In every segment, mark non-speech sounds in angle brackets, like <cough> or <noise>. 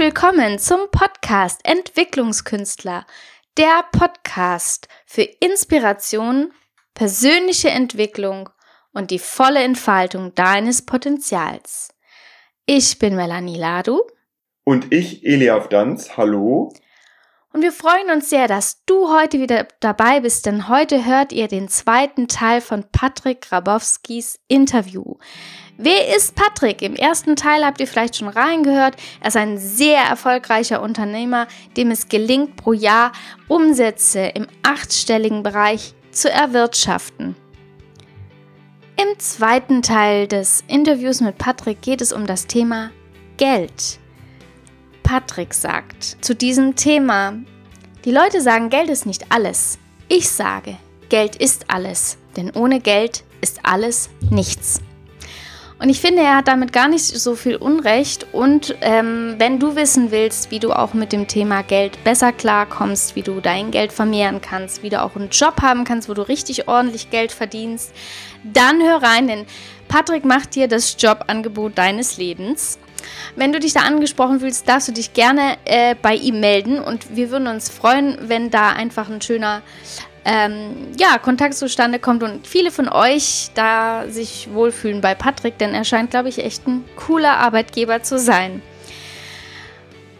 willkommen zum Podcast Entwicklungskünstler, der Podcast für Inspiration, persönliche Entwicklung und die volle Entfaltung deines Potenzials. Ich bin Melanie Ladu. Und ich, Eliaf Danz. Hallo. Und wir freuen uns sehr, dass du heute wieder dabei bist, denn heute hört ihr den zweiten Teil von Patrick Grabowskis Interview. Wer ist Patrick? Im ersten Teil habt ihr vielleicht schon reingehört. Er ist ein sehr erfolgreicher Unternehmer, dem es gelingt, pro Jahr Umsätze im achtstelligen Bereich zu erwirtschaften. Im zweiten Teil des Interviews mit Patrick geht es um das Thema Geld. Patrick sagt zu diesem Thema, die Leute sagen, Geld ist nicht alles. Ich sage, Geld ist alles, denn ohne Geld ist alles nichts. Und ich finde, er hat damit gar nicht so viel Unrecht. Und ähm, wenn du wissen willst, wie du auch mit dem Thema Geld besser klarkommst, wie du dein Geld vermehren kannst, wie du auch einen Job haben kannst, wo du richtig ordentlich Geld verdienst, dann hör rein, denn Patrick macht dir das Jobangebot deines Lebens. Wenn du dich da angesprochen fühlst, darfst du dich gerne äh, bei ihm melden und wir würden uns freuen, wenn da einfach ein schöner ähm, ja, Kontakt zustande kommt und viele von euch da sich wohlfühlen bei Patrick, denn er scheint, glaube ich, echt ein cooler Arbeitgeber zu sein.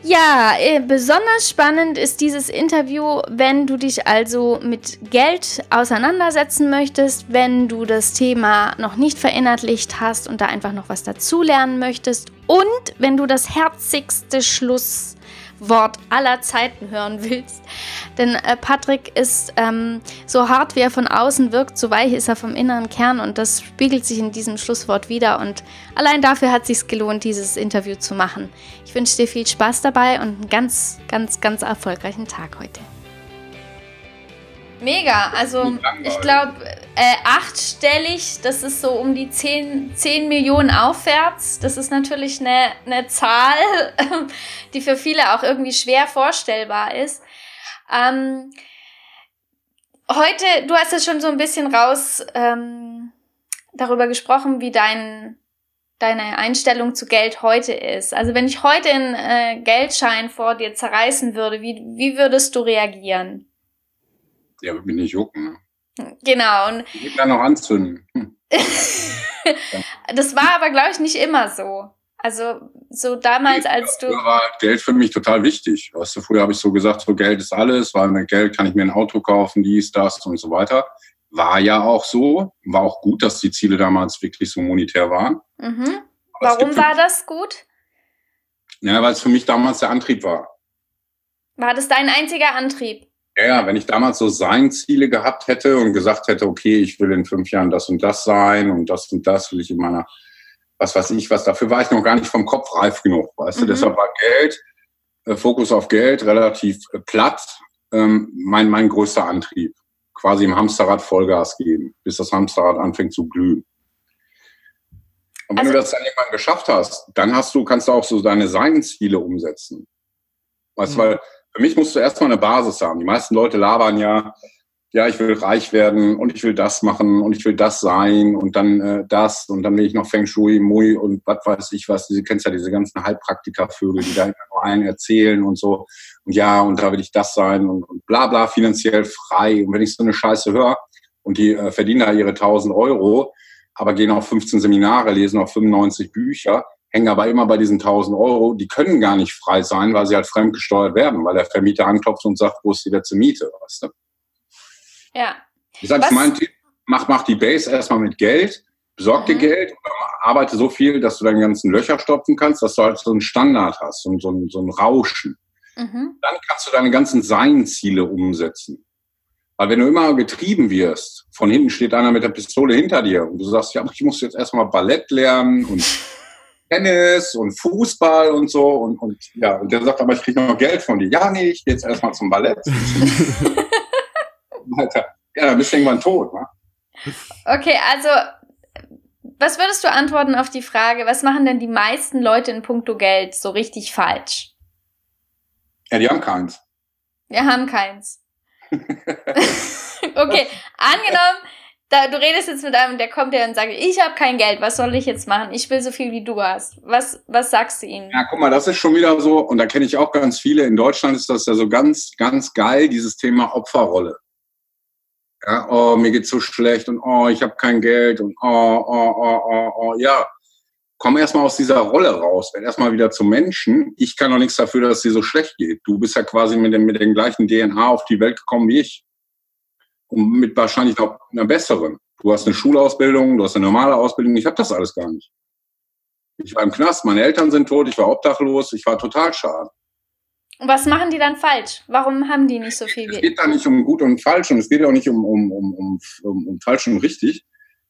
Ja, äh, besonders spannend ist dieses Interview, wenn du dich also mit Geld auseinandersetzen möchtest, wenn du das Thema noch nicht verinnerlicht hast und da einfach noch was dazulernen möchtest und wenn du das herzigste Schluss Wort aller Zeiten hören willst. Denn äh, Patrick ist ähm, so hart, wie er von außen wirkt, so weich ist er vom inneren Kern und das spiegelt sich in diesem Schlusswort wieder. Und allein dafür hat es sich gelohnt, dieses Interview zu machen. Ich wünsche dir viel Spaß dabei und einen ganz, ganz, ganz erfolgreichen Tag heute. Mega. Also ich glaube, äh, achtstellig, das ist so um die 10, 10 Millionen aufwärts. Das ist natürlich eine, eine Zahl, <laughs> die für viele auch irgendwie schwer vorstellbar ist. Ähm, heute, du hast ja schon so ein bisschen raus ähm, darüber gesprochen, wie dein, deine Einstellung zu Geld heute ist. Also wenn ich heute einen äh, Geldschein vor dir zerreißen würde, wie, wie würdest du reagieren? Ja, würde mich nicht jucken. Ne? Genau. Und ich kann noch anzünden. Hm. <laughs> das war aber, glaube ich, nicht immer so. Also so damals, als du. War Geld für mich total wichtig. Weißt du, früher habe ich so gesagt, so Geld ist alles, weil mit Geld kann ich mir ein Auto kaufen, dies, das und so weiter. War ja auch so. War auch gut, dass die Ziele damals wirklich so monetär waren. Mhm. Warum war das gut? Ja, weil es für mich damals der Antrieb war. War das dein einziger Antrieb? Ja, wenn ich damals so Sein-Ziele gehabt hätte und gesagt hätte, okay, ich will in fünf Jahren das und das sein und das und das will ich in meiner, was weiß ich was, dafür war ich noch gar nicht vom Kopf reif genug, weißt mhm. du, deshalb war Geld, äh, Fokus auf Geld relativ äh, platt, ähm, mein, mein größter Antrieb. Quasi im Hamsterrad Vollgas geben, bis das Hamsterrad anfängt zu glühen. Und wenn also, du das dann irgendwann geschafft hast, dann hast du, kannst du auch so deine Sein-Ziele umsetzen. Weißt, mhm. weil für mich musst du erstmal eine Basis haben. Die meisten Leute labern ja, ja, ich will reich werden und ich will das machen und ich will das sein und dann äh, das und dann will ich noch Feng Shui, Mui und was weiß ich was. Du kennst ja diese ganzen Heilpraktikervögel, die da nur einen erzählen und so. Und ja, und da will ich das sein und, und bla bla, finanziell frei. Und wenn ich so eine Scheiße höre und die äh, verdienen da ihre 1000 Euro, aber gehen auf 15 Seminare, lesen auf 95 Bücher, hängen aber immer bei diesen 1000 Euro. Die können gar nicht frei sein, weil sie halt fremdgesteuert werden, weil der Vermieter anklopft und sagt, wo ist die letzte Miete, weißt du? Ja. Deshalb ist mein Tipp, mach, mach die Base erstmal mit Geld, besorg dir mhm. Geld, arbeite so viel, dass du deine ganzen Löcher stopfen kannst, dass du halt so einen Standard hast, so, so, so ein Rauschen. Mhm. Dann kannst du deine ganzen Sein-Ziele umsetzen. Weil wenn du immer getrieben wirst, von hinten steht einer mit der Pistole hinter dir und du sagst, ja, ich muss jetzt erstmal Ballett lernen und Tennis und Fußball und so. Und, und ja, und der sagt aber, ich kriege noch Geld von dir. Ja, nee, ich gehe jetzt erstmal zum Ballett. <laughs> Alter, ja, dann bist du irgendwann tot, ne? Okay, also was würdest du antworten auf die Frage, was machen denn die meisten Leute in puncto Geld so richtig falsch? Ja, die haben keins. Wir haben keins. <laughs> <laughs> okay, angenommen, da, du redest jetzt mit einem, der kommt ja und sagt, ich habe kein Geld, was soll ich jetzt machen? Ich will so viel wie du hast. Was, was sagst du ihnen? Ja, guck mal, das ist schon wieder so, und da kenne ich auch ganz viele. In Deutschland ist das ja so ganz, ganz geil, dieses Thema Opferrolle. Ja, oh, mir geht's so schlecht und oh, ich habe kein Geld und oh, oh, oh, oh, oh, ja. Komm erstmal aus dieser Rolle raus, werd erstmal wieder zum Menschen. Ich kann doch nichts dafür, dass es dir so schlecht geht. Du bist ja quasi mit dem, mit dem gleichen DNA auf die Welt gekommen wie ich und mit wahrscheinlich noch einer besseren. Du hast eine Schulausbildung, du hast eine normale Ausbildung. Ich habe das alles gar nicht. Ich war im Knast, meine Eltern sind tot, ich war obdachlos, ich war total schade. Und was machen die dann falsch? Warum haben die nicht so viel Geld? Es geht da nicht um gut und falsch und es geht auch nicht um, um, um, um, um, um falsch und richtig.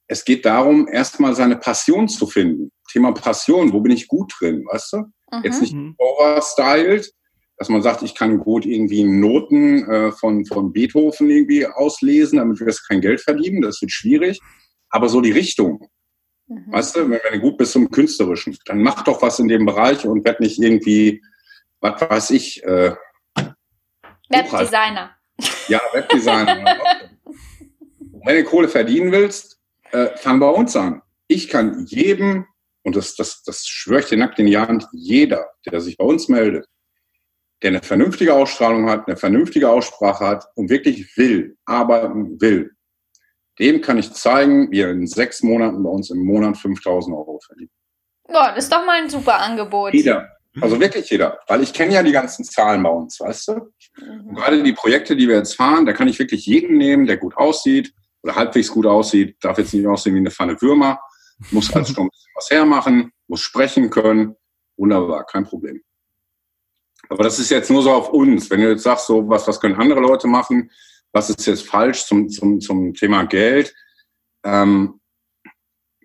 Es geht darum, erstmal seine Passion zu finden. Thema Passion, wo bin ich gut drin, weißt du? Mhm. Jetzt nicht overstyled, dass man sagt, ich kann gut irgendwie Noten äh, von, von Beethoven irgendwie auslesen, damit wir jetzt kein Geld verdienen, das wird schwierig. Aber so die Richtung. Mhm. Weißt du, wenn, wenn du gut bist zum Künstlerischen, dann mach doch was in dem Bereich und werd nicht irgendwie, was weiß ich, äh, Webdesigner. Ja, Webdesigner. <laughs> wenn du Kohle verdienen willst, äh, fang bei uns an. Ich kann jedem, und das, das, das schwöre ich dir nackt in die Hand, jeder, der sich bei uns meldet, der eine vernünftige Ausstrahlung hat, eine vernünftige Aussprache hat und wirklich will, arbeiten will, dem kann ich zeigen, wie er in sechs Monaten bei uns im Monat 5000 Euro verdient. Boah, das ist doch mal ein super Angebot. Jeder. Also wirklich jeder. Weil ich kenne ja die ganzen Zahlen bei uns, weißt du? Mhm. gerade die Projekte, die wir jetzt fahren, da kann ich wirklich jeden nehmen, der gut aussieht oder halbwegs gut aussieht, darf jetzt nicht aussehen wie eine Pfanne Würmer, muss halt schon ein bisschen was hermachen, muss sprechen können. Wunderbar, kein Problem. Aber das ist jetzt nur so auf uns. Wenn du jetzt sagst, so was, was können andere Leute machen, was ist jetzt falsch zum, zum, zum Thema Geld? Ähm,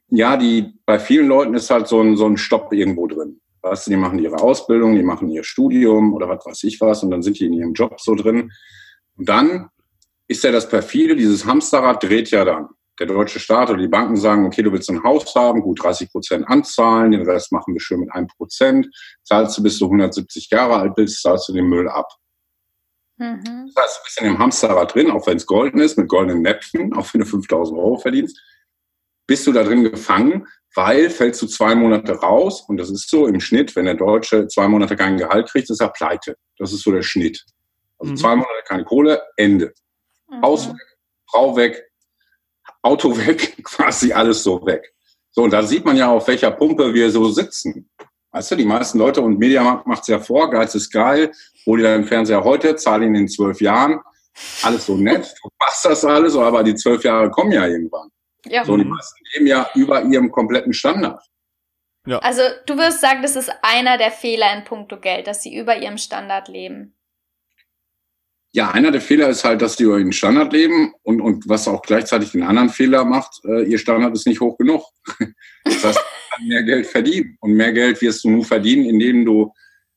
ja, die, bei vielen Leuten ist halt so ein, so ein Stopp irgendwo drin. Weißt du, die machen ihre Ausbildung, die machen ihr Studium oder was weiß ich was und dann sind die in ihrem Job so drin. Und dann ist ja das perfide, dieses Hamsterrad dreht ja dann der deutsche Staat oder die Banken sagen, okay, du willst ein Haus haben, gut 30 Prozent anzahlen, den Rest machen wir schön mit einem Prozent. Zahlst du bis du 170 Jahre alt bist, zahlst du den Müll ab. Mhm. Das heißt, du bist in dem Hamsterrad drin, auch wenn es golden ist, mit goldenen Näpfen, <laughs> auch wenn du 5000 Euro verdienst, bist du da drin gefangen, weil fällst du zwei Monate raus und das ist so im Schnitt, wenn der Deutsche zwei Monate kein Gehalt kriegt, ist er pleite. Das ist so der Schnitt. Also mhm. zwei Monate keine Kohle, Ende. Mhm. Haus weg, Frau weg, Auto <laughs> weg, quasi alles so weg. So, und da sieht man ja, auf welcher Pumpe wir so sitzen. Weißt du, die meisten Leute und Mediamarkt macht's ja vor, Geiz ist geil, hol dir deinen Fernseher heute, zahl ihn in zwölf Jahren. Alles so nett, du machst das alles, aber die zwölf Jahre kommen ja irgendwann. Ja. So, die meisten leben ja über ihrem kompletten Standard. Ja. Also du wirst sagen, das ist einer der Fehler in puncto Geld, dass sie über ihrem Standard leben. Ja, einer der Fehler ist halt, dass die über den Standard leben und, und was auch gleichzeitig den anderen Fehler macht, äh, ihr Standard ist nicht hoch genug. <laughs> Das heißt, du kannst mehr Geld verdienen. Und mehr Geld wirst du nur verdienen, indem du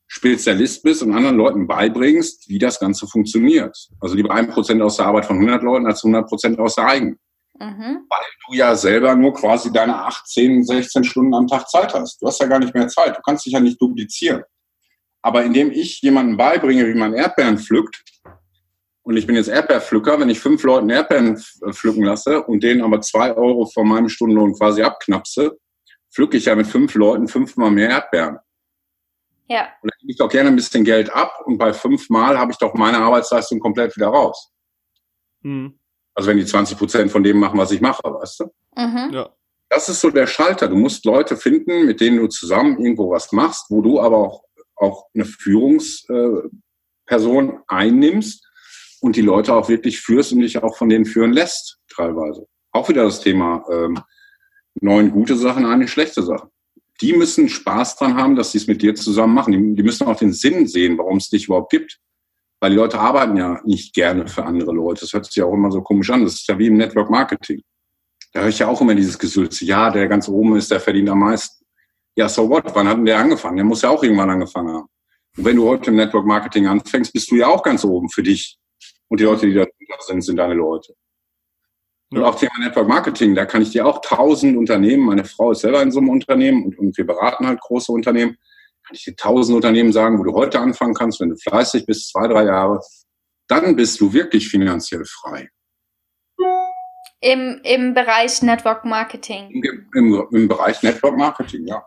Spezialist bist und anderen Leuten beibringst, wie das Ganze funktioniert. Also lieber ein Prozent aus der Arbeit von 100 Leuten als 100 Prozent aus der eigenen. Mhm. Weil du ja selber nur quasi deine 18, 16 Stunden am Tag Zeit hast. Du hast ja gar nicht mehr Zeit. Du kannst dich ja nicht duplizieren. Aber indem ich jemandem beibringe, wie man Erdbeeren pflückt, und ich bin jetzt Erdbeerpflücker, wenn ich fünf Leuten Erdbeeren äh, pflücken lasse und denen aber zwei Euro von meinem Stundenlohn quasi abknapse, pflücke ich ja mit fünf Leuten fünfmal mehr Erdbeeren. Ja. Und dann gebe ich doch gerne ein bisschen Geld ab und bei fünfmal habe ich doch meine Arbeitsleistung komplett wieder raus. Mhm. Also wenn die 20 Prozent von dem machen, was ich mache, weißt du? Mhm. Ja. Das ist so der Schalter. Du musst Leute finden, mit denen du zusammen irgendwo was machst, wo du aber auch, auch eine Führungsperson einnimmst, und die Leute auch wirklich führst und dich auch von denen führen lässt, teilweise. Auch wieder das Thema ähm, neun gute Sachen, eine schlechte Sache. Die müssen Spaß dran haben, dass sie es mit dir zusammen machen. Die, die müssen auch den Sinn sehen, warum es dich überhaupt gibt. Weil die Leute arbeiten ja nicht gerne für andere Leute. Das hört sich ja auch immer so komisch an. Das ist ja wie im Network Marketing. Da höre ich ja auch immer dieses Gesülze. Ja, der ganz oben ist, der verdient am meisten. Ja, so what? Wann hat denn der angefangen? Der muss ja auch irgendwann angefangen haben. Und wenn du heute im Network Marketing anfängst, bist du ja auch ganz oben für dich. Und die Leute, die da sind, sind deine Leute. Und auch Thema Network Marketing, da kann ich dir auch tausend Unternehmen, meine Frau ist selber in so einem Unternehmen und, und wir beraten halt große Unternehmen, kann ich dir tausend Unternehmen sagen, wo du heute anfangen kannst, wenn du fleißig bist, zwei, drei Jahre, dann bist du wirklich finanziell frei. Im, Im Bereich Network Marketing. Im, im, Im Bereich Network Marketing, ja.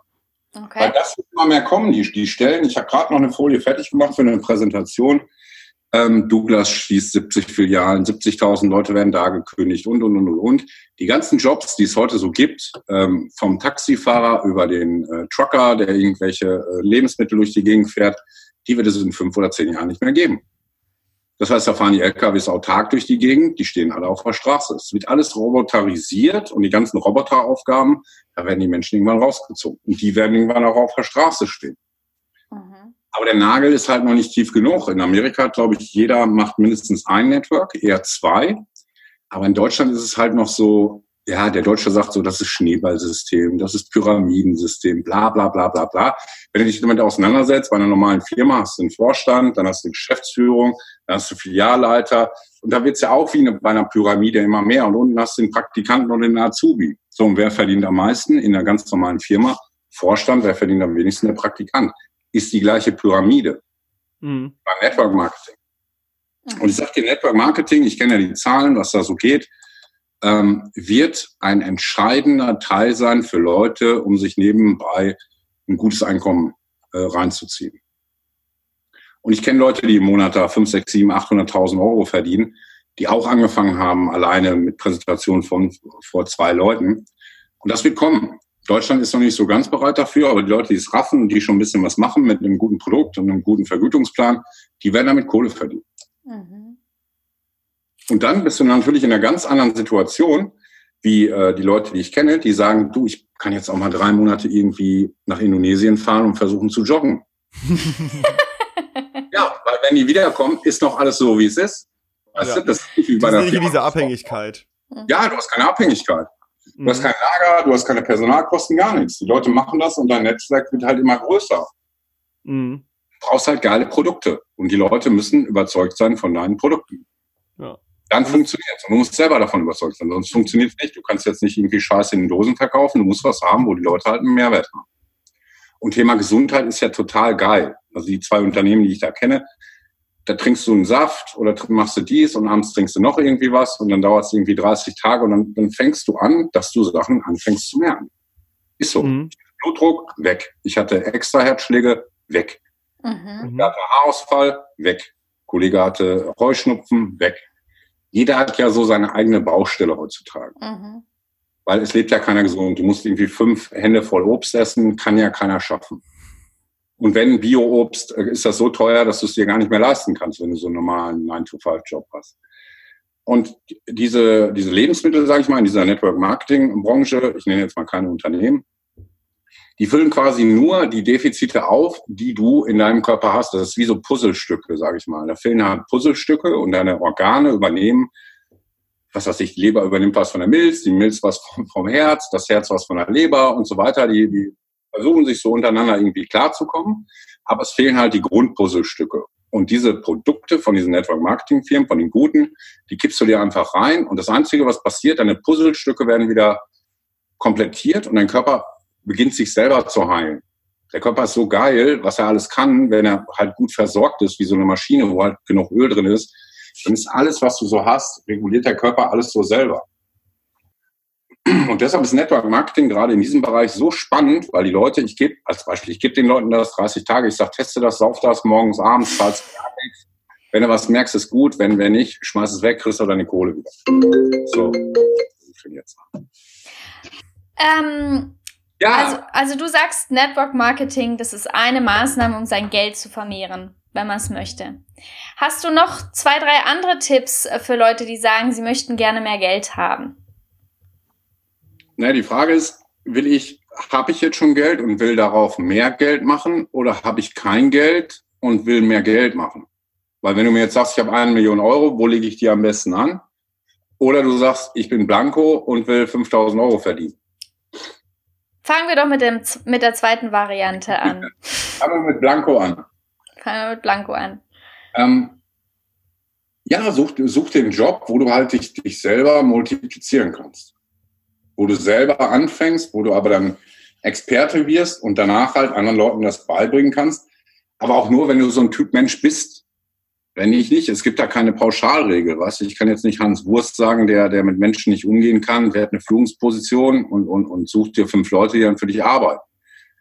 Okay. Weil das wird immer mehr kommen, die, die Stellen. Ich habe gerade noch eine Folie fertig gemacht für eine Präsentation. Ähm, Douglas schließt 70 Filialen, 70.000 Leute werden da gekündigt und, und, und, und, und. Die ganzen Jobs, die es heute so gibt, ähm, vom Taxifahrer über den äh, Trucker, der irgendwelche äh, Lebensmittel durch die Gegend fährt, die wird es in fünf oder zehn Jahren nicht mehr geben. Das heißt, da fahren die LKWs autark durch die Gegend, die stehen alle auf der Straße. Es wird alles roboterisiert und die ganzen Roboteraufgaben, da werden die Menschen irgendwann rausgezogen. Und die werden irgendwann auch auf der Straße stehen. Aber der Nagel ist halt noch nicht tief genug. In Amerika, glaube ich, jeder macht mindestens ein Network, eher zwei. Aber in Deutschland ist es halt noch so, ja, der Deutsche sagt so, das ist Schneeballsystem, das ist Pyramidensystem, bla bla bla bla bla. Wenn du dich damit auseinandersetzt, bei einer normalen Firma hast du einen Vorstand, dann hast du eine Geschäftsführung, dann hast du Filialleiter und da wird es ja auch wie bei einer Pyramide immer mehr und unten hast du den Praktikanten und den Azubi. So, und wer verdient am meisten in einer ganz normalen Firma? Vorstand, wer verdient am wenigsten? Der Praktikant. Ist die gleiche Pyramide. Mhm. Beim Network Marketing. Und ich sage dir, Network Marketing, ich kenne ja die Zahlen, was da so geht ähm, wird ein entscheidender Teil sein für Leute, um sich nebenbei ein gutes Einkommen äh, reinzuziehen. Und ich kenne Leute, die im Monat da 5, 6, 7, 800.000 Euro verdienen, die auch angefangen haben, alleine mit Präsentationen von vor zwei Leuten. Und das wird kommen. Deutschland ist noch nicht so ganz bereit dafür, aber die Leute, die es raffen und die schon ein bisschen was machen mit einem guten Produkt und einem guten Vergütungsplan, die werden damit Kohle verdienen. Mhm. Und dann bist du natürlich in einer ganz anderen Situation, wie äh, die Leute, die ich kenne, die sagen, du, ich kann jetzt auch mal drei Monate irgendwie nach Indonesien fahren und versuchen zu joggen. <laughs> ja, weil wenn die wiederkommen, ist noch alles so, wie es ist. Weißt ja. du, das ist nicht wie bei der nicht diese Abhängigkeit. Ja, du hast keine Abhängigkeit. Du mhm. hast kein Lager, du hast keine Personalkosten, gar nichts. Die Leute machen das und dein Netzwerk wird halt immer größer. Mhm. Du brauchst halt geile Produkte und die Leute müssen überzeugt sein von deinen Produkten. Ja. Dann funktioniert es. Und du musst selber davon überzeugt sein, sonst funktioniert es nicht. Du kannst jetzt nicht irgendwie Scheiße in den Dosen verkaufen. Du musst was haben, wo die Leute halt einen Mehrwert haben. Und Thema Gesundheit ist ja total geil. Also die zwei Unternehmen, die ich da kenne, da trinkst du einen Saft oder machst du dies und abends trinkst du noch irgendwie was und dann dauert es irgendwie 30 Tage und dann, dann fängst du an, dass du Sachen anfängst zu merken. Ist so. Mhm. Blutdruck, weg. Ich hatte extra Herzschläge, weg. Mhm. Ich hatte Haarausfall, weg. Kollege hatte Heuschnupfen, weg jeder hat ja so seine eigene Baustelle heutzutage. Mhm. Weil es lebt ja keiner gesund. Du musst irgendwie fünf Hände voll Obst essen, kann ja keiner schaffen. Und wenn Bio-Obst, äh, ist das so teuer, dass du es dir gar nicht mehr leisten kannst, wenn du so einen normalen 9-to-5-Job hast. Und diese, diese Lebensmittel, sage ich mal, in dieser Network-Marketing-Branche, ich nenne jetzt mal keine Unternehmen, die füllen quasi nur die Defizite auf, die du in deinem Körper hast. Das ist wie so Puzzlestücke, sage ich mal. Da fehlen halt Puzzlestücke und deine Organe übernehmen, was weiß ich, die Leber übernimmt was von der Milz, die Milz was vom, vom Herz, das Herz was von der Leber und so weiter. Die, die versuchen sich so untereinander irgendwie klarzukommen, aber es fehlen halt die Grundpuzzlestücke. Und diese Produkte von diesen Network-Marketing-Firmen, von den guten, die kippst du dir einfach rein und das Einzige, was passiert, deine Puzzlestücke werden wieder komplettiert und dein Körper beginnt sich selber zu heilen. Der Körper ist so geil, was er alles kann, wenn er halt gut versorgt ist, wie so eine Maschine, wo halt genug Öl drin ist. Dann ist alles, was du so hast, reguliert der Körper alles so selber. Und deshalb ist Network Marketing gerade in diesem Bereich so spannend, weil die Leute, ich gebe als Beispiel, ich gebe den Leuten das 30 Tage, ich sage, teste das, sauf das morgens, abends, falls. Wenn du was merkst, ist gut. Wenn, wenn nicht, schmeiß es weg, kriegst du deine Kohle wieder. So, funktioniert's. Ähm, ja. Also, also du sagst, Network Marketing, das ist eine Maßnahme, um sein Geld zu vermehren, wenn man es möchte. Hast du noch zwei, drei andere Tipps äh, für Leute, die sagen, sie möchten gerne mehr Geld haben? Na, die Frage ist, will ich, habe ich jetzt schon Geld und will darauf mehr Geld machen oder habe ich kein Geld und will mehr Geld machen? Weil wenn du mir jetzt sagst, ich habe eine Million Euro, wo lege ich die am besten an? Oder du sagst, ich bin Blanco und will 5000 Euro verdienen. Fangen wir doch mit, dem, mit der zweiten Variante an. <laughs> Fangen wir mit Blanco an. Fangen wir mit Blanco an. Ähm, ja, such, such den Job, wo du halt dich, dich selber multiplizieren kannst. Wo du selber anfängst, wo du aber dann Experte wirst und danach halt anderen Leuten das beibringen kannst. Aber auch nur, wenn du so ein Typ Mensch bist. Wenn ich nicht, es gibt da keine Pauschalregel, weißt du, ich kann jetzt nicht Hans Wurst sagen, der, der mit Menschen nicht umgehen kann, der hat eine Führungsposition und, und, und sucht dir fünf Leute, die dann für dich arbeiten.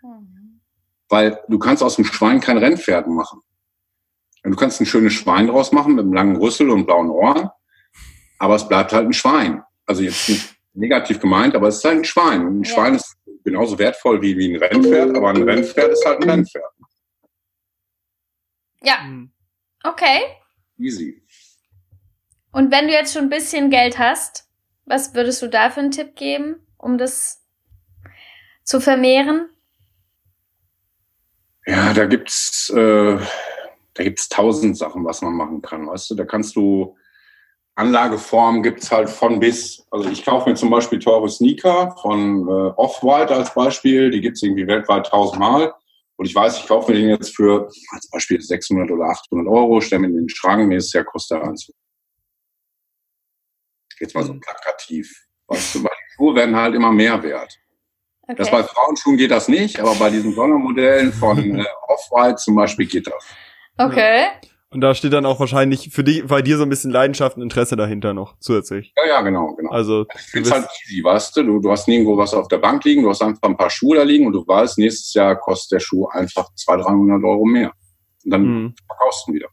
Mhm. Weil du kannst aus dem Schwein kein Rennpferd machen. Du kannst ein schönes Schwein draus machen mit einem langen Rüssel und blauen Ohren, aber es bleibt halt ein Schwein. Also jetzt nicht negativ gemeint, aber es ist halt ein Schwein. Und ein ja. Schwein ist genauso wertvoll wie, wie ein Rennpferd, aber ein Rennpferd ist halt ein Rennpferd. Ja. Mhm. Okay. Easy. Und wenn du jetzt schon ein bisschen Geld hast, was würdest du da für einen Tipp geben, um das zu vermehren? Ja, da gibt's äh, da gibt's tausend Sachen, was man machen kann. Weißt du, da kannst du Anlageformen gibt's halt von bis. Also ich kaufe mir zum Beispiel teure Sneaker von äh, Off-White als Beispiel. Die gibt's irgendwie weltweit tausendmal. Und ich weiß, ich kaufe mir den jetzt für als Beispiel 600 oder 800 Euro, stelle mir in den Schrank, nächstes Jahr kostet er Anzug. Jetzt mal so plakativ. Weißt du, weil die Schuhe werden halt immer mehr wert. Okay. Das bei Frauenschuhen geht das nicht, aber bei diesen Sondermodellen von <laughs> äh, Off-White zum Beispiel geht das. Okay. Und da steht dann auch wahrscheinlich für dich, bei dir so ein bisschen Leidenschaft und Interesse dahinter noch zusätzlich. Ja, ja, genau, genau. Also, ich finde es halt easy, weißt du? du? Du hast nirgendwo was auf der Bank liegen, du hast einfach ein paar Schuhe da liegen und du weißt, nächstes Jahr kostet der Schuh einfach 200, 300 Euro mehr. Und dann mhm. verkaufst du ihn wieder.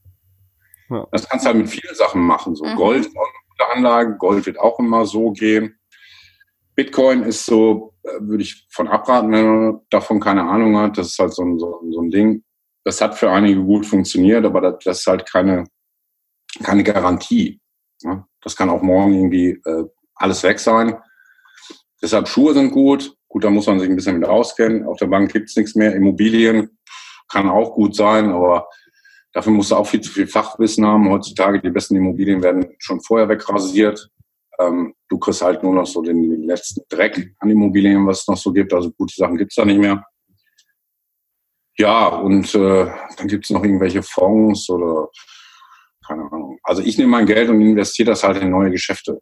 Ja. Das kannst du halt mit vielen Sachen machen. So mhm. Gold ist auch eine gute Anlage, Gold wird auch immer so gehen. Bitcoin ist so, äh, würde ich von abraten, wenn man davon keine Ahnung hat. Das ist halt so ein, so, so ein Ding das hat für einige gut funktioniert, aber das, das ist halt keine, keine Garantie. Ne? Das kann auch morgen irgendwie äh, alles weg sein. Deshalb Schuhe sind gut. Gut, da muss man sich ein bisschen mit auskennen. Auf der Bank gibt's nichts mehr. Immobilien kann auch gut sein, aber dafür musst du auch viel zu viel Fachwissen haben. Heutzutage die besten Immobilien werden schon vorher wegrasiert. Ähm, du kriegst halt nur noch so den letzten Dreck an Immobilien, was es noch so gibt. Also gute Sachen gibt's da nicht mehr. Ja, und äh, dann gibt es noch irgendwelche Fonds oder keine Ahnung. Also ich nehme mein Geld und investiere das halt in neue Geschäfte.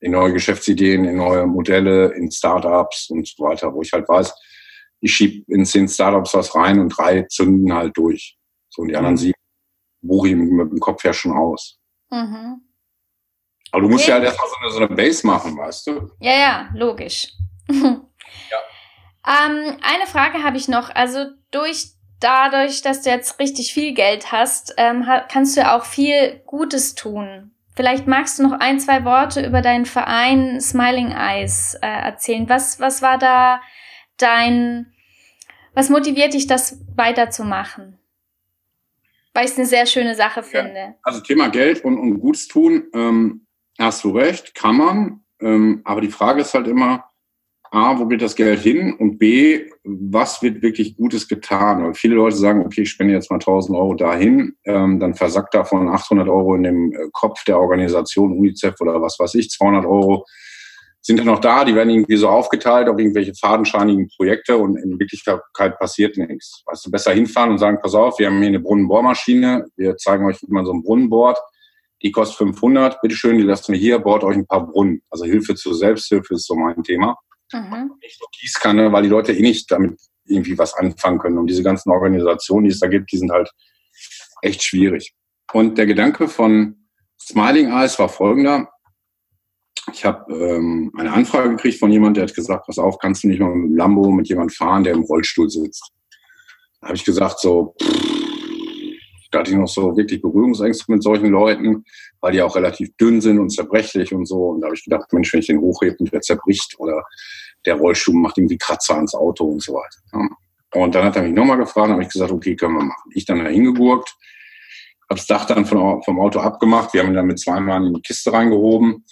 In neue Geschäftsideen, in neue Modelle, in Startups und so weiter, wo ich halt weiß, ich schieb in zehn Startups was rein und drei zünden halt durch. So, und die anderen mhm. sieben buche ich mit dem Kopf ja schon aus. Mhm. Aber du musst okay. ja halt erstmal so eine, so eine Base machen, weißt du? Ja, ja, logisch. <laughs> ja. Ähm, eine Frage habe ich noch. Also durch dadurch, dass du jetzt richtig viel Geld hast, ähm, kannst du ja auch viel Gutes tun. Vielleicht magst du noch ein, zwei Worte über deinen Verein Smiling Eyes äh, erzählen. Was, was war da dein, was motiviert dich, das weiterzumachen? Weil ich es eine sehr schöne Sache finde. Ja, also Thema Geld und, und Gutes tun, ähm, hast du recht, kann man. Ähm, aber die Frage ist halt immer, A, wo geht das Geld hin? Und B, was wird wirklich Gutes getan? Weil viele Leute sagen, okay, ich spende jetzt mal 1000 Euro dahin, ähm, dann versackt davon 800 Euro in dem äh, Kopf der Organisation UNICEF oder was weiß ich, 200 Euro sind dann noch da, die werden irgendwie so aufgeteilt auf irgendwelche fadenscheinigen Projekte und in Wirklichkeit passiert nichts. Weißt du, besser hinfahren und sagen, pass auf, wir haben hier eine Brunnenbohrmaschine, wir zeigen euch, wie man so einen Brunnen bohrt, die kostet 500, bitteschön, die lassen wir hier, bohrt euch ein paar Brunnen. Also Hilfe zur Selbsthilfe ist so mein Thema. Mhm. Nicht nur Gießkanne, weil die Leute eh nicht damit irgendwie was anfangen können. Und diese ganzen Organisationen, die es da gibt, die sind halt echt schwierig. Und der Gedanke von Smiling Eyes war folgender. Ich habe ähm, eine Anfrage gekriegt von jemand, der hat gesagt, pass auf, kannst du nicht mal mit dem Lambo mit jemandem fahren, der im Rollstuhl sitzt. Da habe ich gesagt, so, pff, da hatte ich noch so wirklich Berührungsängste mit solchen Leuten, weil die auch relativ dünn sind und zerbrechlich und so. Und da habe ich gedacht, Mensch, wenn ich den hochhebe und der zerbricht oder der Rollstuhl macht irgendwie Kratzer ans Auto und so weiter. Ja. Und dann hat er mich nochmal gefragt, habe ich gesagt, okay, können wir machen. Ich dann da hingegurkt, habe das Dach dann vom, vom Auto abgemacht. Wir haben ihn dann mit zwei Mann in die Kiste reingehoben.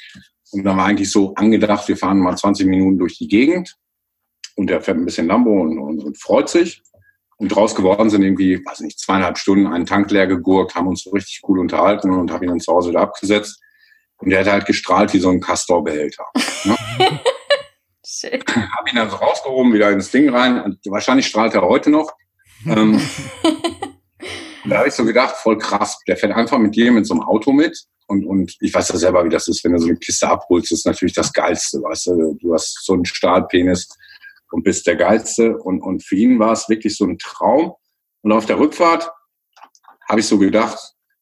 Und dann war eigentlich so angedacht, wir fahren mal 20 Minuten durch die Gegend. Und der fährt ein bisschen Lambo und, und, und freut sich. Und draus geworden sind irgendwie, weiß nicht, zweieinhalb Stunden einen Tank leer gegurkt, haben uns so richtig cool unterhalten und habe ihn dann zu Hause wieder abgesetzt. Und der hat halt gestrahlt wie so ein Castor-Behälter. Ne? <laughs> Schön. Hab ihn dann so rausgehoben, wieder ins Ding rein. Und wahrscheinlich strahlt er heute noch. ähm, <laughs> da habe ich so gedacht, voll krass. Der fährt einfach mit dir mit so einem Auto mit. Und, und ich weiß ja selber, wie das ist, wenn du so eine Kiste abholst, ist natürlich das Geilste, weißt du. Du hast so einen Stahlpenis und bist der Geilste. Und, und für ihn war es wirklich so ein Traum. Und auf der Rückfahrt habe ich so gedacht,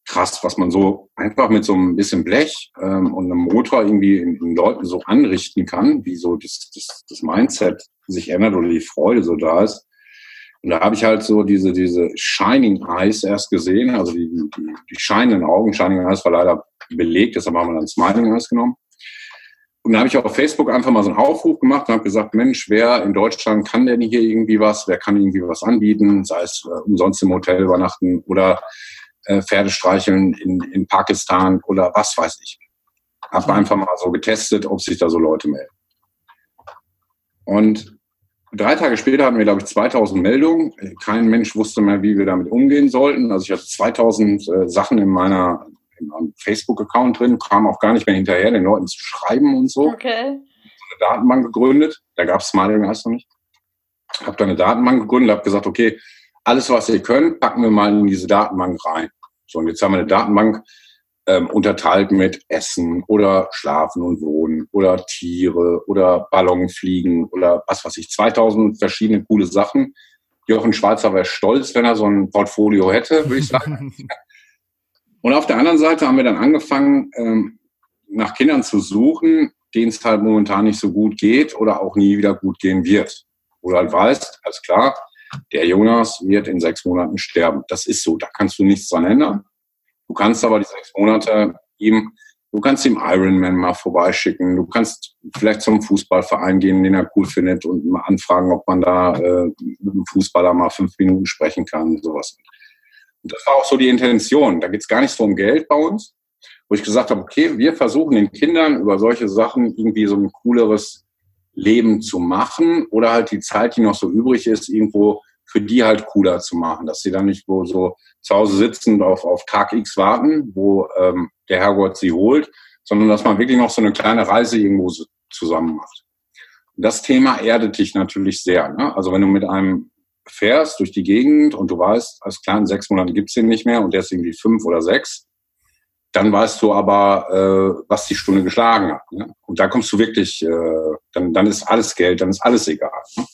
krass, was man so einfach mit so ein bisschen Blech ähm, und einem Motor irgendwie in, in Leuten so anrichten kann, wie so das, das, das Mindset sich ändert oder die Freude so da ist. Und da habe ich halt so diese, diese Shining Eyes erst gesehen, also die, die, die scheinenden Augen. Shining Eyes war leider belegt, deshalb haben wir dann Smiling Eyes genommen. Und da habe ich auf Facebook einfach mal so einen Aufruf gemacht und habe gesagt, Mensch, wer in Deutschland kann denn hier irgendwie was? Wer kann irgendwie was anbieten? Sei es äh, umsonst im Hotel übernachten oder äh, Pferde streicheln in, in Pakistan oder was weiß ich. Habe einfach mal so getestet, ob sich da so Leute melden. Und drei Tage später hatten wir, glaube ich, 2000 Meldungen. Kein Mensch wusste mehr, wie wir damit umgehen sollten. Also ich hatte 2000 äh, Sachen in meiner Facebook-Account drin, kam auch gar nicht mehr hinterher, den Leuten zu schreiben und so. Okay. So eine Datenbank gegründet. Da gab es Smiling heißt noch nicht. Habe da eine Datenbank gegründet, habe gesagt, okay, alles, was ihr könnt, packen wir mal in diese Datenbank rein. So, und jetzt haben wir eine Datenbank ähm, unterteilt mit Essen oder Schlafen und Wohnen oder Tiere oder Ballonfliegen oder was weiß ich, 2000 verschiedene coole Sachen. Jochen Schweizer wäre stolz, wenn er so ein Portfolio hätte, würde ich sagen. <laughs> und auf der anderen Seite haben wir dann angefangen, ähm, nach Kindern zu suchen, denen es halt momentan nicht so gut geht oder auch nie wieder gut gehen wird. Du halt weißt, alles klar, der Jonas wird in sechs Monaten sterben. Das ist so, da kannst du nichts dran ändern. Du kannst aber die sechs Monate ihm, du kannst ihm Ironman mal vorbeischicken, du kannst vielleicht zum Fußballverein gehen, den er cool findet und mal anfragen, ob man da äh, mit dem Fußballer mal fünf Minuten sprechen kann, sowas. Und das war auch so die Intention. Da geht es gar nicht so um Geld bei uns, wo ich gesagt habe, okay, wir versuchen den Kindern über solche Sachen irgendwie so ein cooleres Leben zu machen oder halt die Zeit, die noch so übrig ist, irgendwo für die halt cooler zu machen, dass sie dann nicht wo so zu Hause sitzen und auf, auf Tag X warten, wo ähm, der Herrgott sie holt, sondern dass man wirklich noch so eine kleine Reise irgendwo zusammen macht. Das Thema erdet dich natürlich sehr. Ne? Also wenn du mit einem fährst durch die Gegend und du weißt, als kleinen sechs Monate gibt's den nicht mehr und der ist irgendwie fünf oder sechs, dann weißt du aber, äh, was die Stunde geschlagen hat. Ne? Und da kommst du wirklich, äh, dann, dann ist alles Geld, dann ist alles egal. Ne?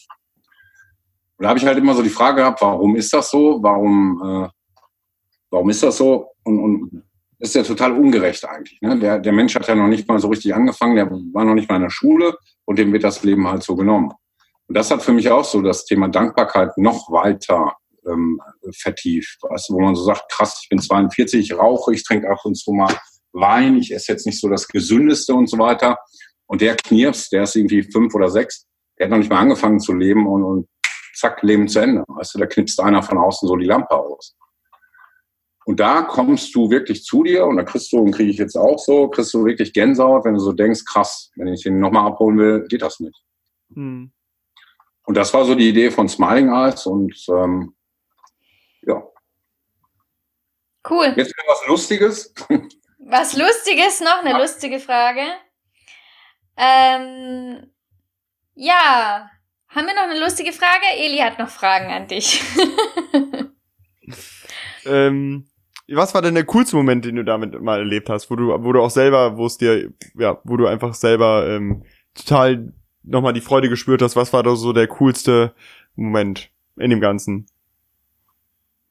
Und da habe ich halt immer so die Frage gehabt, warum ist das so? Warum, äh, warum ist das so? Und, und ist ja total ungerecht eigentlich. Ne? Der, der Mensch hat ja noch nicht mal so richtig angefangen, der war noch nicht mal in der Schule und dem wird das Leben halt so genommen. Und das hat für mich auch so das Thema Dankbarkeit noch weiter ähm, vertieft. Weißt du, wo man so sagt, krass, ich bin 42, ich rauche, ich trinke ab und zu mal Wein, ich esse jetzt nicht so das Gesündeste und so weiter. Und der Knirps, der ist irgendwie fünf oder sechs, der hat noch nicht mal angefangen zu leben und, und zack, Leben zu Ende. Weißt du, da knipst einer von außen so die Lampe aus. Und da kommst du wirklich zu dir und da kriegst du, und kriege ich jetzt auch so, kriegst du wirklich Gänsehaut, wenn du so denkst, krass, wenn ich den nochmal abholen will, geht das nicht. Hm. Und das war so die Idee von Smiling Eyes und ähm, ja. Cool. Jetzt was Lustiges. <laughs> Was Lustiges noch? Eine ja. lustige Frage. Ähm, ja, haben wir noch eine lustige Frage? Eli hat noch Fragen an dich. <laughs> <laughs> ähm, was war denn der coolste Moment, den du damit mal erlebt hast, wo du, wo du auch selber, wo es dir, ja, wo du einfach selber ähm, total nochmal die Freude gespürt hast? Was war da so der coolste Moment in dem Ganzen?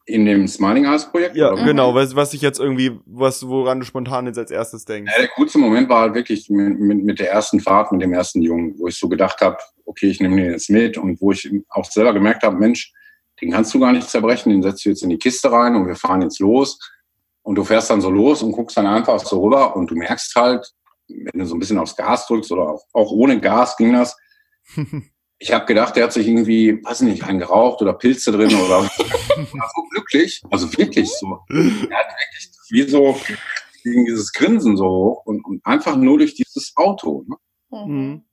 In dem Smiling Eyes Projekt? Ja, oder? genau, was, was ich jetzt irgendwie, was, woran du spontan jetzt als erstes denkst. Ja, der coolste Moment war halt wirklich mit, mit, mit der ersten Fahrt mit dem ersten Jungen, wo ich so gedacht habe, okay, ich nehme den jetzt mit und wo ich auch selber gemerkt habe, Mensch, den kannst du gar nicht zerbrechen, den setzt du jetzt in die Kiste rein und wir fahren jetzt los. Und du fährst dann so los und guckst dann einfach so rüber und du merkst halt, wenn du so ein bisschen aufs Gas drückst oder auch, auch ohne Gas ging das, <laughs> ich habe gedacht, der hat sich irgendwie, weiß nicht, eingeraucht oder Pilze drin oder <laughs> war so glücklich, also wirklich so. Er hat wirklich wie so gegen dieses Grinsen so hoch und, und einfach nur durch dieses Auto. Ne? Mhm.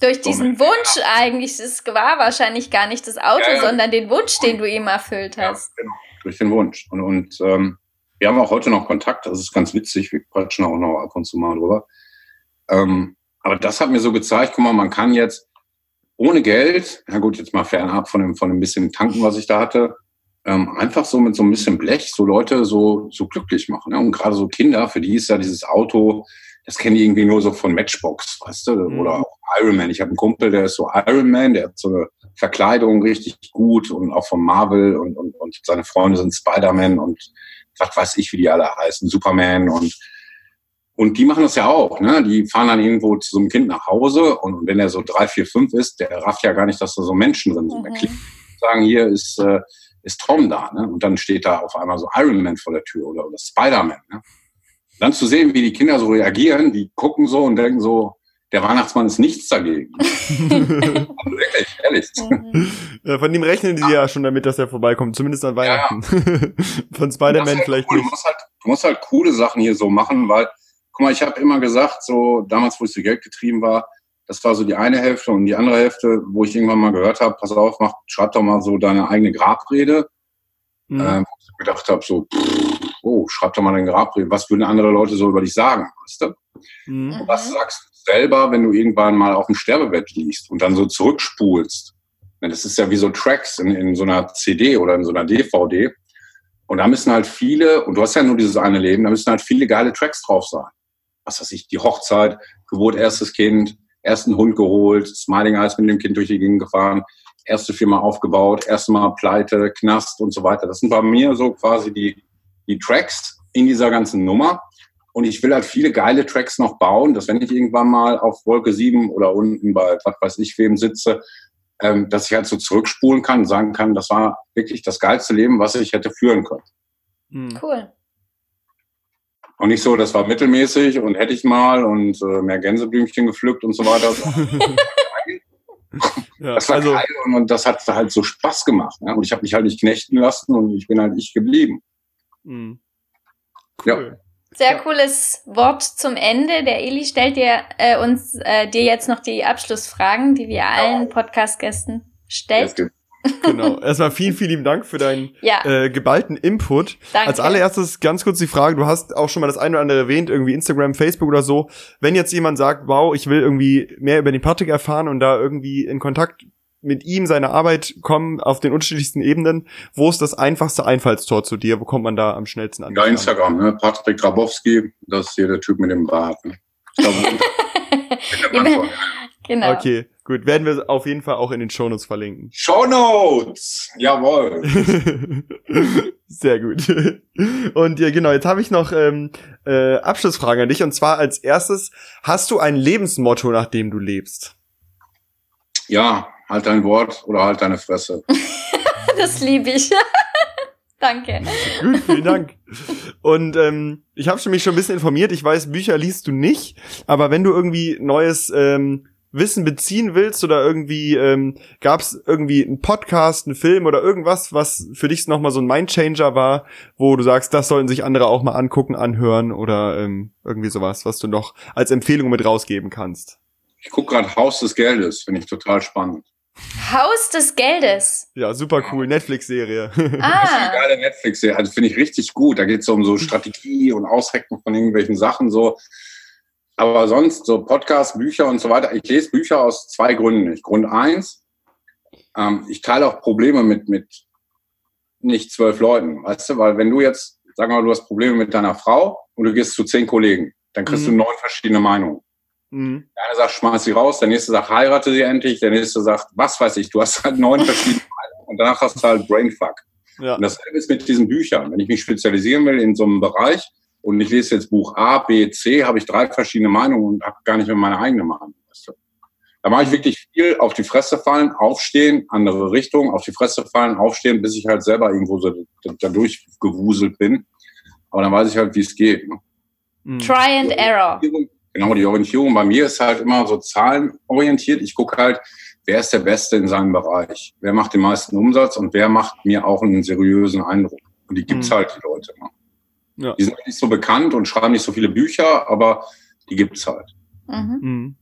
Durch diesen so, Wunsch ja. eigentlich, es war wahrscheinlich gar nicht das Auto, ja, ja. sondern den Wunsch, den du ihm erfüllt hast. genau, durch den Wunsch. Und, und ähm, wir haben auch heute noch Kontakt, das ist ganz witzig, wir quatschen auch noch ab und zu mal drüber. Ähm, aber das hat mir so gezeigt, guck mal, man kann jetzt ohne Geld, na gut, jetzt mal fernab von dem, von dem bisschen Tanken, was ich da hatte, ähm, einfach so mit so ein bisschen Blech so Leute so, so glücklich machen. Ne? Und gerade so Kinder, für die ist ja dieses Auto, das kennen die irgendwie nur so von Matchbox, weißt du, Mhm. oder auch Iron Man. Ich habe einen Kumpel, der ist so Iron Man, der hat so eine Verkleidung richtig gut und auch von Marvel und, und, und seine Freunde sind Spider-Man und was weiß ich, wie die alle heißen, Superman und und die machen das ja auch, ne? Die fahren dann irgendwo zu so einem Kind nach Hause und, wenn er so drei, vier, fünf ist, der rafft ja gar nicht, dass da so Menschen drin sind. Klickt sagen, hier ist, äh, ist Tom da, ne? Und dann steht da auf einmal so Iron Man vor der Tür oder, oder Spider-Man, ne? Dann zu sehen, wie die Kinder so reagieren, die gucken so und denken so, der Weihnachtsmann ist nichts dagegen. <laughs> also wirklich, ehrlich. Mhm. Ja, von dem rechnen die ja schon damit, dass er vorbeikommt, zumindest an Weihnachten. <laughs> von Das Spider-Man halt vielleicht cool. nicht. Du musst, halt, du musst halt coole Sachen hier so machen, weil, guck mal, ich habe immer gesagt, so damals, wo ich so Geld getrieben war, das war so die eine Hälfte und die andere Hälfte, wo ich irgendwann mal gehört habe, pass auf, mach, schreib doch mal so deine eigene Grabrede. Mhm. Ähm, wo ich gedacht habe, so, pff, oh, schreib doch mal deine Grabrede. Was würden andere Leute so über dich sagen, weißt du? Mhm. Was sagst du selber, wenn du irgendwann mal auf dem Sterbebett liegst und dann so zurückspulst? Ja, Das ist ja wie so Tracks in, in so einer CD oder in so einer DVD. Und da müssen halt viele, und du hast ja nur dieses eine Leben, da müssen halt viele geile Tracks drauf sein. Was weiß ich, die Hochzeit, Geburt, erstes Kind, ersten Hund geholt, Smiling Eyes mit dem Kind durch die Gegend gefahren, erste Firma aufgebaut, erste Mal Pleite, Knast und so weiter. Das sind bei mir so quasi die, die Tracks in dieser ganzen Nummer. Und ich will halt viele geile Tracks noch bauen, dass wenn ich irgendwann mal auf Wolke 7 oder unten bei was weiß ich wem sitze, ähm, dass ich halt so zurückspulen kann und sagen kann, das war wirklich das geilste Leben, was ich hätte führen können. Mhm. Cool. Und nicht so, das war mittelmäßig und hätte ich mal und äh, mehr Gänseblümchen gepflückt und so weiter. <laughs> <laughs> Ja, Das war also, geil und, und das hat halt so Spaß gemacht. Ne? Und ich habe mich halt nicht knechten lassen und ich bin halt ich geblieben. mhm. Ja. Sehr Ja. cooles Wort zum Ende. Der Eli stellt dir äh, uns äh, dir jetzt noch die Abschlussfragen, die wir allen Podcast-Gästen stellt. Genau. Erstmal vielen, vielen lieben Dank für deinen <laughs> Ja, äh, geballten Input. danke. Als allererstes ganz kurz die Frage, du hast auch schon mal das eine oder andere erwähnt, irgendwie Instagram, Facebook oder so. Wenn jetzt jemand sagt, wow, ich will irgendwie mehr über den Patrick erfahren und da irgendwie in Kontakt mit ihm, seine Arbeit kommen auf den unterschiedlichsten Ebenen, wo ist das einfachste Einfallstor zu dir? Wo kommt man da am schnellsten an? Ja, Instagram, ne? Patrick Grabowski, das ist hier der Typ mit dem Bart. Ne? Glaube, <laughs> genau. Okay, gut. Werden wir auf jeden Fall auch in den Shownotes verlinken. Show Notes! Jawohl. <laughs> Sehr gut. Und ja, genau, jetzt habe ich noch ähm, äh, Abschlussfragen an dich. Und zwar als erstes, hast du ein Lebensmotto, nach dem du lebst? Ja, halt dein Wort oder halt deine Fresse. <laughs> Das liebe ich. <laughs> danke. Gut, vielen Dank. Und ähm, ich habe mich schon ein bisschen informiert. Ich weiß, Bücher liest du nicht, aber wenn du irgendwie neues ähm, Wissen beziehen willst oder irgendwie ähm, gab es irgendwie einen Podcast, einen Film oder irgendwas, was für dich nochmal so ein Mindchanger war, wo du sagst, das sollten sich andere auch mal angucken, anhören oder ähm, irgendwie sowas, was du noch als Empfehlung mit rausgeben kannst. Ich gucke gerade Haus des Geldes, finde ich total spannend. Haus des Geldes. Ja, super cool, Netflix-Serie. Das ist eine Ah, <laughs> geile Netflix-Serie, also finde ich richtig gut. Da geht es um so Strategie und Aushacken von irgendwelchen Sachen so. Aber sonst so Podcasts, Bücher und so weiter. Ich lese Bücher aus zwei Gründen nicht. Grund eins, ähm, ich teile auch Probleme mit, mit nicht zwölf Leuten, weißt du? Weil wenn du jetzt, sagen wir mal, du hast Probleme mit deiner Frau und du gehst zu zehn Kollegen, dann kriegst Mhm. du neun verschiedene Meinungen. Mhm. Der eine sagt, schmeiß sie raus, der nächste sagt, heirate sie endlich, der nächste sagt, was weiß ich, du hast halt neun verschiedene Meinungen und danach hast du halt Brainfuck. Ja. Und dasselbe ist mit diesen Büchern. Wenn ich mich spezialisieren will in so einem Bereich und ich lese jetzt Buch A, B, C, habe ich drei verschiedene Meinungen und habe gar nicht mehr meine eigene Meinung. Weißt du? Da mache ich wirklich viel auf die Fresse fallen, aufstehen, andere Richtung, auf die Fresse fallen, aufstehen, bis ich halt selber irgendwo so da durchgewuselt bin. Aber dann weiß ich halt, wie es geht. Ne? Mhm. Try and Error. Genau, die Orientierung bei mir ist halt immer so zahlenorientiert. Ich gucke halt, wer ist der Beste in seinem Bereich? Wer macht den meisten Umsatz und wer macht mir auch einen seriösen Eindruck? Und die gibt's Mhm. halt, die Leute. Ne? Ja. Die sind nicht so bekannt und schreiben nicht so viele Bücher, aber die gibt's halt. Mhm. Mhm.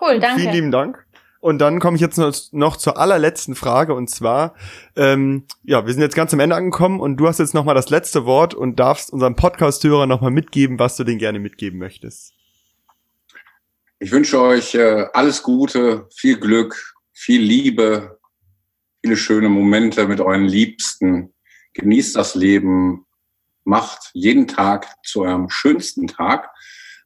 Cool, danke. Vielen lieben Dank. Und dann komme ich jetzt noch, noch zur allerletzten Frage und zwar, ähm, ja, wir sind jetzt ganz am Ende angekommen und du hast jetzt nochmal das letzte Wort und darfst unserem Podcast-Hörer nochmal mitgeben, was du denen gerne mitgeben möchtest. Ich wünsche euch äh, alles Gute, viel Glück, viel Liebe, viele schöne Momente mit euren Liebsten. Genießt das Leben, macht jeden Tag zu eurem schönsten Tag.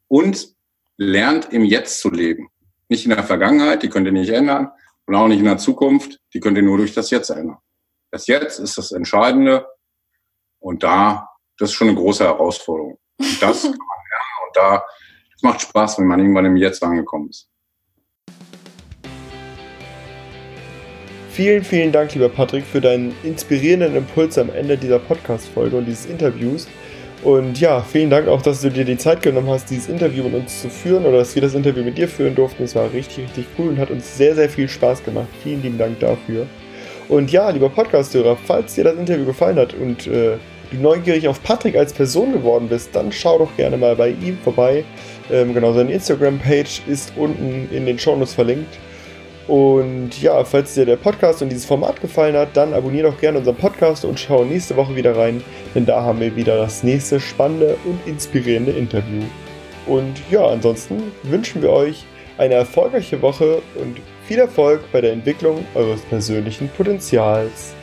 Und lernt im Jetzt zu leben. Nicht in der Vergangenheit, die könnt ihr nicht ändern, und auch nicht in der Zukunft, die könnt ihr nur durch das Jetzt ändern. Das Jetzt ist das Entscheidende und da, das ist schon eine große Herausforderung. Und das kann man lernen und da, macht Spaß, wenn man irgendwann im Jetzt angekommen ist. Vielen, vielen Dank, lieber Patrick, für deinen inspirierenden Impuls am Ende dieser Podcast-Folge und dieses Interviews. Und ja, vielen Dank auch, dass du dir die Zeit genommen hast, dieses Interview mit uns zu führen oder dass wir das Interview mit dir führen durften. Es war richtig, richtig cool und hat uns sehr, sehr viel Spaß gemacht. Vielen lieben Dank dafür. Und ja, lieber Podcast-Hörer, falls dir das Interview gefallen hat und äh, du neugierig auf Patrick als Person geworden bist, dann schau doch gerne mal bei ihm vorbei. Ähm, genau, seine Instagram-Page ist unten in den Shownotes verlinkt. Und ja, falls dir der Podcast und dieses Format gefallen hat, dann abonniere doch gerne unseren Podcast und schau nächste Woche wieder rein, denn da haben wir wieder das nächste spannende und inspirierende Interview. Und ja, ansonsten wünschen wir euch eine erfolgreiche Woche und viel Erfolg bei der Entwicklung eures persönlichen Potenzials.